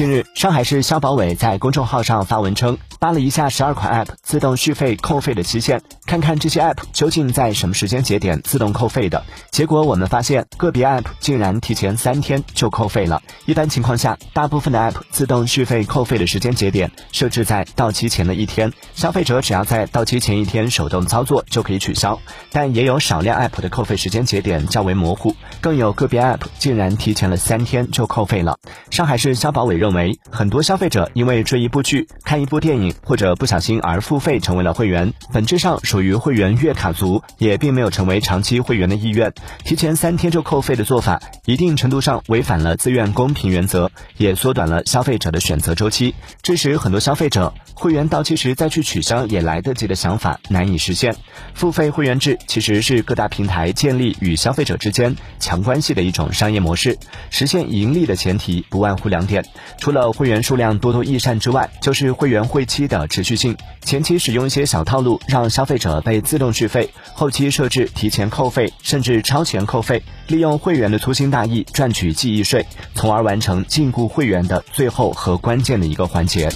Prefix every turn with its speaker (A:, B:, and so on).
A: 近日，上海市消保委在公众号上发文称，扒了一下十二款 App 自动续费扣费的期限，看看这些 App 究竟在什么时间节点自动扣费的。结果我们发现，个别 App 竟然提前三天就扣费了。一般情况下，大部分的 App 自动续费扣费的时间节点设置在到期前的一天，消费者只要在到期前一天手动操作就可以取消。但也有少量 App 的扣费时间节点较为模糊，更有个别 App 竟然提前了三天就扣费了。上海市消保委认为，很多消费者因为追一部剧、看一部电影或者不小心而付费成为了会员，本质上属于会员月卡族，也并没有成为长期会员的意愿。提前三天就扣费的做法，一定程度上违反了自愿公平原则，也缩短了消费者的选择周期，致使很多消费者会员到期。时再去取消也来得及的想法难以实现。付费会员制其实是各大平台建立与消费者之间强关系的一种商业模式，实现盈利的前提不外乎两点：除了会员数量多多益善之外，就是会员会期的持续性。前期。使用一些小套路让消费者者被自动续费，后期设置提前扣费甚至超前扣费，利用会员的粗心大意赚取记忆税，从而完成禁锢会员的最后和关键的一个环节。